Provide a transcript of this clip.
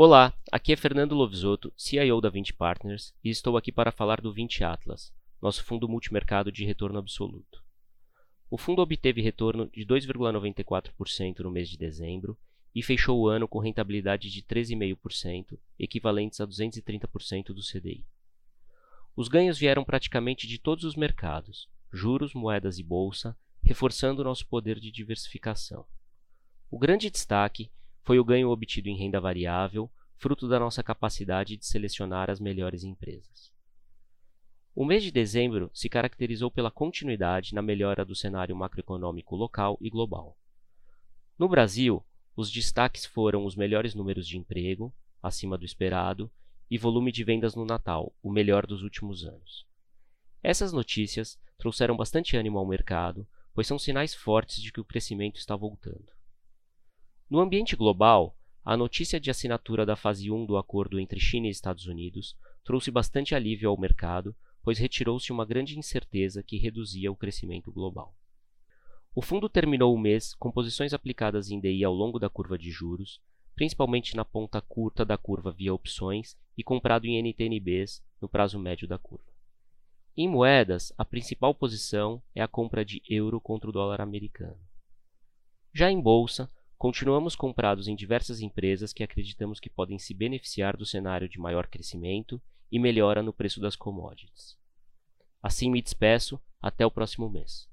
Olá, aqui é Fernando Lovisotto, CIO da 20 Partners, e estou aqui para falar do 20 Atlas, nosso fundo multimercado de retorno absoluto. O fundo obteve retorno de 2,94% no mês de dezembro e fechou o ano com rentabilidade de 13,5%, equivalentes a 230% do CDI. Os ganhos vieram praticamente de todos os mercados, juros, moedas e bolsa, reforçando nosso poder de diversificação. O grande destaque foi o ganho obtido em renda variável, fruto da nossa capacidade de selecionar as melhores empresas. O mês de dezembro se caracterizou pela continuidade na melhora do cenário macroeconômico local e global. No Brasil, os destaques foram os melhores números de emprego, acima do esperado, e volume de vendas no Natal, o melhor dos últimos anos. Essas notícias trouxeram bastante ânimo ao mercado, pois são sinais fortes de que o crescimento está voltando. No ambiente global, a notícia de assinatura da fase 1 do acordo entre China e Estados Unidos trouxe bastante alívio ao mercado, pois retirou-se uma grande incerteza que reduzia o crescimento global. O fundo terminou o mês com posições aplicadas em DI ao longo da curva de juros, principalmente na ponta curta da curva via opções e comprado em NTNBs no prazo médio da curva. Em moedas, a principal posição é a compra de euro contra o dólar americano. Já em bolsa, Continuamos comprados em diversas empresas que acreditamos que podem se beneficiar do cenário de maior crescimento e melhora no preço das commodities. Assim me despeço, até o próximo mês.